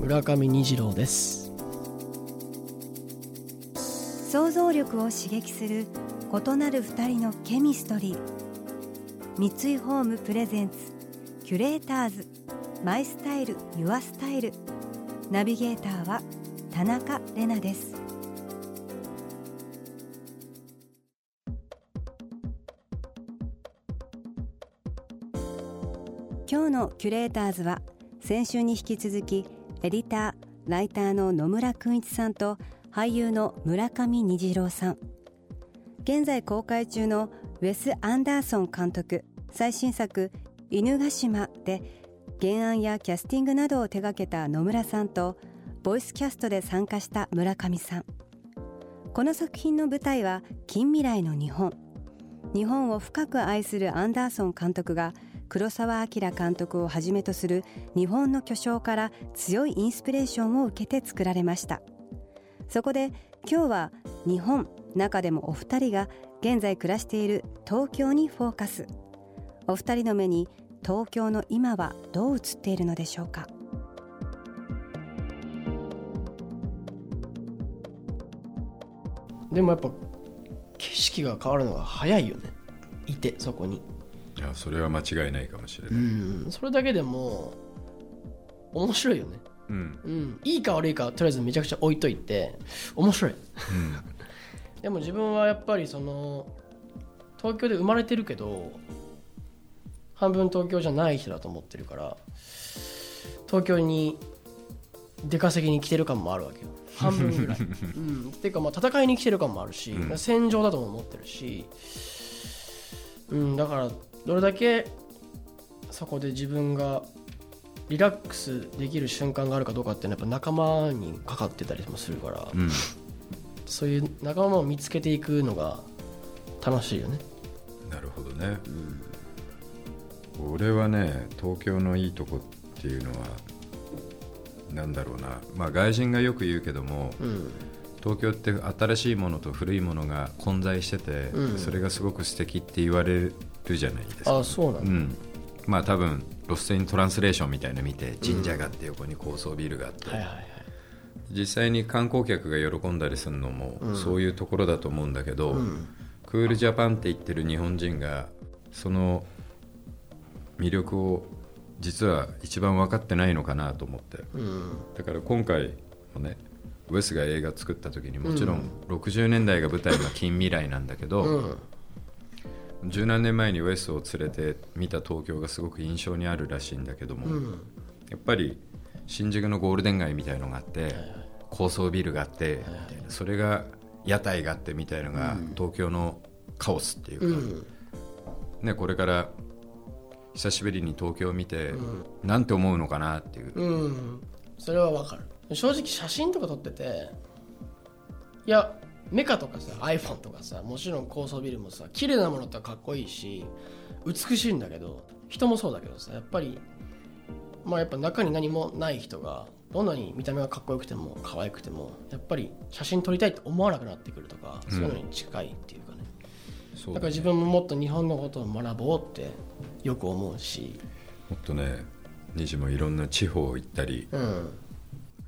村上虹郎です。想像力を刺激する異なる二人のケミストリー。三井ホームプレゼンツキュレーターズ。マイスタイルユアスタイル。ナビゲーターは田中れなです。今日のキュレーターズは先週に引き続きエディターライターの野村君一さんと俳優の村上虹郎さん。現在公開中のウェス・アンダーソン監督。最新作「犬ヶ島」で原案やキャスティングなどを手掛けた野村さんとボイスキャストで参加した村上さん。この作品の舞台は近未来の日本。日本を深く愛するアンダーソン監督が黒澤明監督をはじめとする日本の巨匠から強いインスピレーションを受けて作られました。そこで今日は日本中でもお二人が現在暮らしている東京にフォーカス。お二人の目に東京の今はどう映っているのでしょうか。でもやっぱ景色が変わるのが早いよね。いてそこに。やそれは間違いないかもしれうない、ん。それだけでも面白いよね。うん。うん。いいか悪いかはとりあえずめちゃくちゃ置いといて面白い。でも自分はやっぱりその東京で生まれてるけど半分東京じゃない人だと思ってるから東京に出稼ぎに来てる感もあるわけよ。半分ぐらい、うん、っていうかまあ戦いに来てる感もあるし、うん。戦場だとも思ってるし、うん、だからどれだけそこで自分がリラックスできる瞬間があるかどうかっていうのはやっぱ仲間にかかってたりもするから、うん。そういう仲間を見つけていくのが楽しいよね。なるほどね、俺はね東京のいいとこっていうのはなんだろうな。まあ外人がよく言うけどもうん、東京って新しいものと古いものが混在してて、うん。それがすごく素敵って言われるじゃないですか。あそうなんだ、うん。まあ多分ロステイントランスレーションみたいなの見て神社があって横に高層ビルがあって、はいはいはい。実際に観光客が喜んだりするのもそういうところだと思うんだけど、うん。クールジャパンって言ってる日本人がその魅力を実は一番分かってないのかなと思って。うん。だから今回もねウェスが映画作った時にもちろん60年代が舞台の近未来なんだけど、うん。十何年前にウェスを連れて見た東京がすごく印象にあるらしいんだけども、うん。やっぱり新宿のゴールデン街みたいのがあって、高層ビルがあって、それが屋台があってみたいのが、東京のカオスっていうか、うん。ね、これから久しぶりに東京を見て、なんて思うのかなっていう、うん。それはわかる正直写真とか撮ってていやメカとかさ iPhone とかさもちろん高層ビルもさ綺麗なものってかっこいいし美しいんだけど人もそうだけどさやっぱりまあやっぱ中に何もない人がどんなに見た目がかっこよくても可愛くてもやっぱり写真撮りたいって思わなくなってくるとか、そういうのに近いっていうかね。そうだね。だから自分ももっと日本のことを学ぼうってよく思うし。もっとね虹もいろんな地方行ったりうん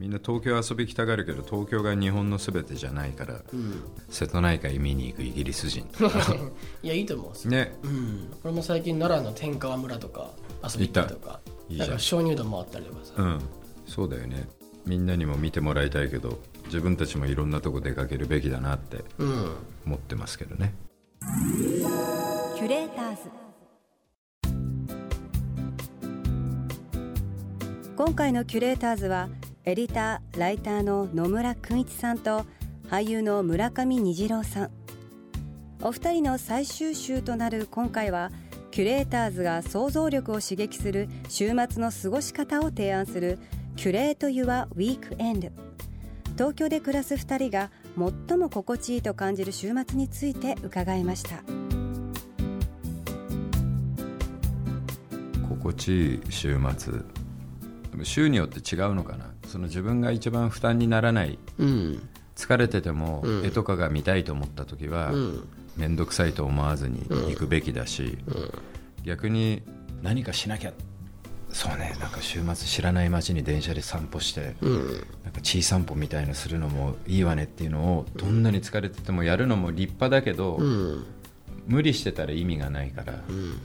みんな東京遊び来たがるけど東京が日本の全てじゃないから、うん。瀬戸内海見に行くイギリス人とか。いやいいと思う。んですよね。うん、俺も最近奈良の天川村とか遊び行ったりとかいいじゃん。なんか鍾乳洞回ったりとかさ、うん。そうだよね。みんなにも見てもらいたいけど自分たちもいろんなとこ出かけるべきだなってうん。思ってますけどね。キュレーターズ。今回のキュレーターズはエディター・ライターの野村君一さんと俳優の村上虹郎さん。お二人の最終週となる今回はキュレーターズが想像力を刺激する週末の過ごし方を提案するキュレート・ユア・ウィークエンド。東京で暮らす2人が最も心地いいと感じる週末について伺いました。心地いい週末。でも週によって違うのかな。その自分が一番負担にならないうん。疲れててもうん。絵とかが見たいと思った時はうん。面倒くさいと思わずに行くべきだし逆に何かしなきゃそうねなんか週末知らない街に電車で散歩してうん。なんか小散歩みたいのするのもいいわねっていうのをどんなに疲れててもやるのも立派だけどうん。無理してたら意味がないからうん。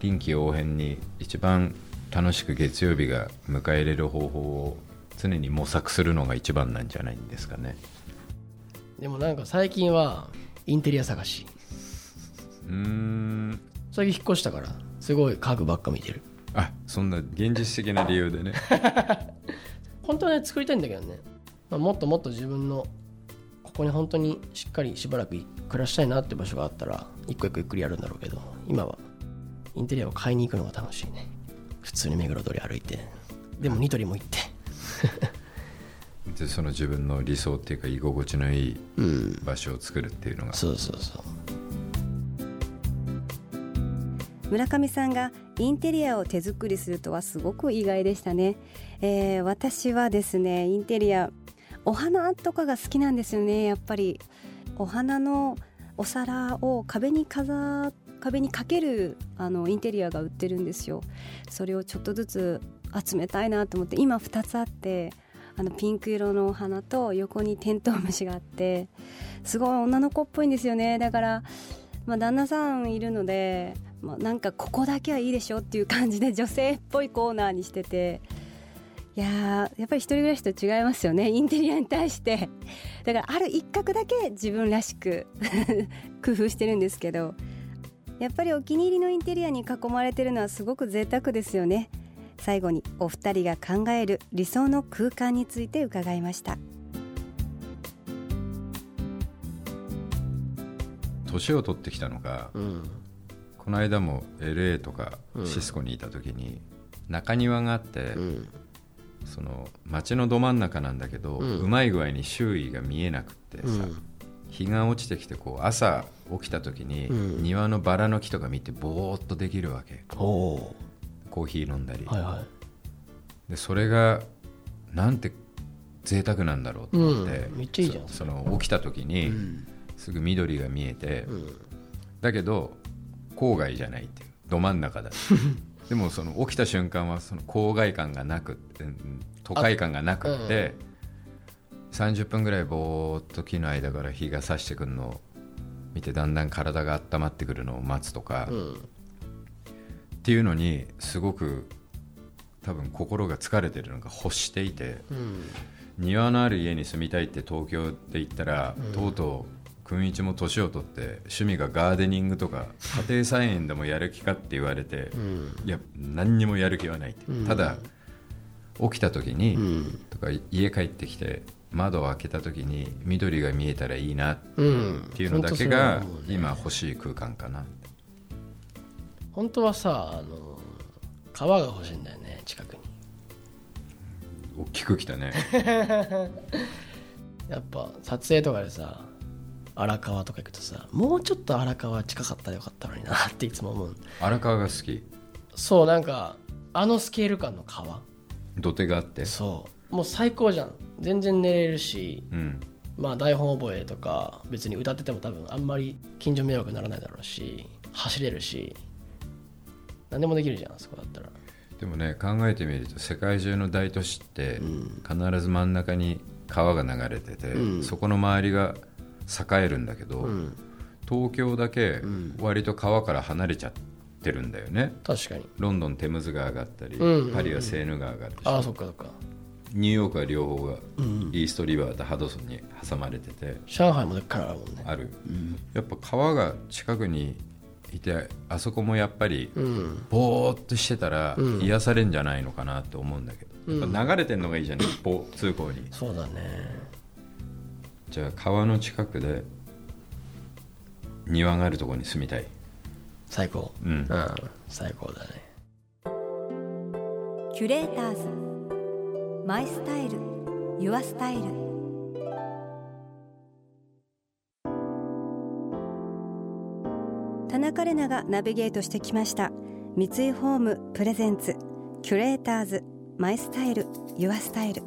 臨機応変に一番楽しく月曜日が迎え入れる方法を常に模索するのが一番なんじゃないんですかね。でもなんか最近はインテリア探し。うーん。最近引っ越したからすごい家具ばっか見てる。あそんな現実的な理由でね。本当はね作りたいんだけどね、まあ、もっともっと自分のここに本当にしっかりしばらく暮らしたいなって場所があったら一個一個ゆっくりやるんだろうけど今はインテリアを買いに行くのが楽しいね普通に目黒通り歩いてでもニトリも行って。でその自分の理想っていうか居心地のいいうん。場所を作るっていうのが。そうそうそう。村上さんがインテリアを手作りするとはすごく意外でしたね、えー私はですねインテリアお花とかが好きなんですよねやっぱり。お花のお皿を壁に飾壁にかけるあのインテリアが売ってるんですよ。それをちょっとずつ集めたいなと思って今2つあってあのピンク色のお花と横にテントウムシがあってすごい女の子っぽいんですよね。だからまあ、旦那さんいるので、まあ、なんかここだけはいいでしょっていう感じで女性っぽいコーナーにしてていややっぱり一人暮らしと違いますよね。インテリアに対して。だからある一角だけ自分らしく 工夫してるんですけどやっぱりお気に入りのインテリアに囲まれてるのはすごく贅沢ですよね。最後にお二人が考える理想の空間について伺いました。年を取ってきたのがうん。この間も LA とかうん。シスコにいた時に中庭があって、うん。その街のど真ん中なんだけど、ううんまい具合に周囲が見えなくってさ、うん日が落ちてきてこう朝起きた時に、うん。庭のバラの木とか見てぼーっとできるわけ。コーヒー飲んだり、はいはでそれがなんて贅沢なんだろうと思って、うん。めっちゃいいじゃん。そその起きた時に、すぐ緑が見えて、うん。だけど郊外じゃないっていう。ど真ん中だ。でもその起きた瞬間はその郊外感がなくってうん都会感がなくって、30分ぐらいぼーっと木の間から日が差してくるのを見てだんだん体が温まってくるのを待つとか、っうん。ていうのにすごく多分心が疲れてるのが欲していてうん。庭のある家に住みたいって東京って言ったら、とうとう君一も年を取って趣味がガーデニングとか家庭菜園でもやる気かって言われて、うん。いや何にもやる気はないって、うん。ただ起きた時に、うん。とか家帰ってきて窓を開けた時に緑が見えたらいいなっうんていうのだけが今欲しい空間かな。本当はさあの川が欲しいんだよね近くに。大きく来たね。やっぱ撮影とかでさ荒川とか行くとさもうちょっと荒川近かったらよかったのになっていつも思う。荒川が好き。そうなんかあのスケール感の川。土手があって。そうもう最高じゃん。全然寝れるしうん。まあ台本覚えとか別に歌ってても多分あんまり近所迷惑にならないだろうし走れるし何でもできるじゃんあそこだったら。でもね考えてみると世界中の大都市ってうん。必ず真ん中に川が流れてて、うん。そこの周りが栄えるんだけど、うん。東京だけん。割と川から離れちゃってるんだよね。確かに。ロンドンテムズ川があったり、うんうんうん。パリはセーヌ川があるしああそっかそっかニューヨークは両方がうんイーストリバーとハドソンに挟まれてて上海もでっからあるもんね。ある、やっぱ川が近くにいてあそこもやっぱりうん。ぼーっとしてたらうん。癒されんじゃないのかなと思うんだけど、やっぱ流れてんのがいいじゃん 一方通行に。そうだね。じゃあ川の近くで庭があるところに住みたい。最高。うん。うん。最高だね。キュレーターズマイスタイルユアスタイル。田中れながナビゲートしてきました。三井ホームプレゼンツキュレーターズマイスタイルユアスタイル。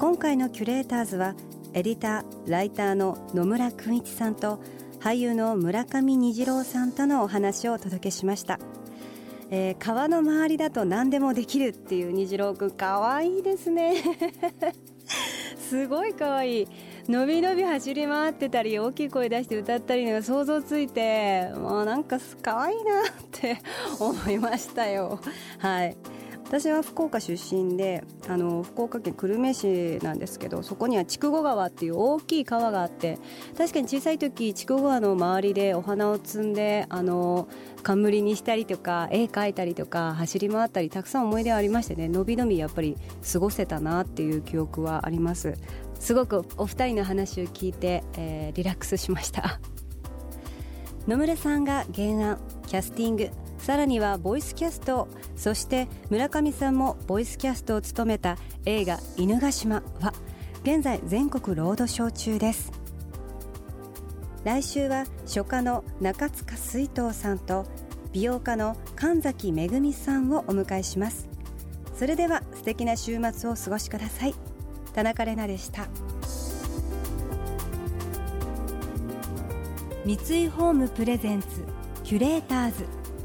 今回のキュレーターズはエディターライターの野村君一さんと俳優の村上虹郎さんとのお話をお届けしました、えー、川の周りだと何でもできるっていう虹郎君かわいいですね。すごいかわい。いのびのび走り回ってたり大きい声出して歌ったりのが想像ついてもうなんか可愛いなって思いましたよ。はい。私は福岡出身であの福岡県久留米市なんですけどそこには筑後川っていう大きい川があって確かに小さい時筑後川の周りでお花を摘んであの冠にしたりとか絵描いたりとか走り回ったりたくさん思い出はありましてねのびのびやっぱり過ごせたなっていう記憶はあります。すごくお二人の話を聞いて、えー、リラックスしました。野村さんが原案キャスティング。さらにはボイスキャストそして村上さんもボイスキャストを務めた映画「犬ヶ島」は現在全国ロードショー中です。来週は書家の中塚水藤さんと美容家の神崎めぐみさんをお迎えします。それでは素敵な週末をお過ごしください。田中れなでした。三井ホームプレゼンツキュレーターズ。